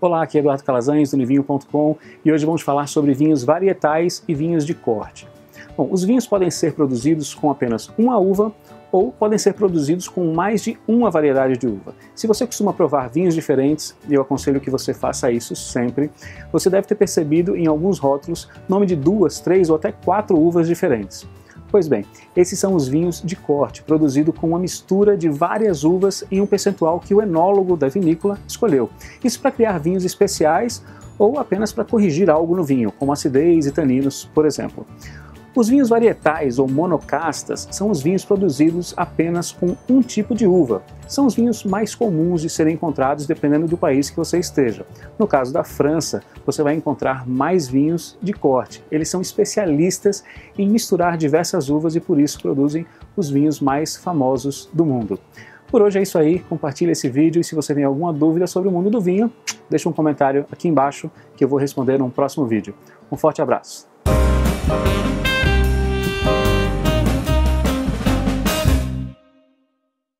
Olá, aqui é Eduardo Calazans do Nivinho.com e hoje vamos falar sobre vinhos varietais e vinhos de corte. Bom, os vinhos podem ser produzidos com apenas uma uva ou podem ser produzidos com mais de uma variedade de uva. Se você costuma provar vinhos diferentes, e eu aconselho que você faça isso sempre, você deve ter percebido em alguns rótulos nome de duas, três ou até quatro uvas diferentes. Pois bem, esses são os vinhos de corte, produzido com uma mistura de várias uvas em um percentual que o enólogo da vinícola escolheu. Isso para criar vinhos especiais ou apenas para corrigir algo no vinho, como acidez e taninos, por exemplo. Os vinhos varietais ou monocastas são os vinhos produzidos apenas com um tipo de uva. São os vinhos mais comuns de serem encontrados dependendo do país que você esteja. No caso da França, você vai encontrar mais vinhos de corte. Eles são especialistas em misturar diversas uvas e por isso produzem os vinhos mais famosos do mundo. Por hoje é isso aí, compartilhe esse vídeo e se você tem alguma dúvida sobre o mundo do vinho, deixe um comentário aqui embaixo que eu vou responder num próximo vídeo. Um forte abraço!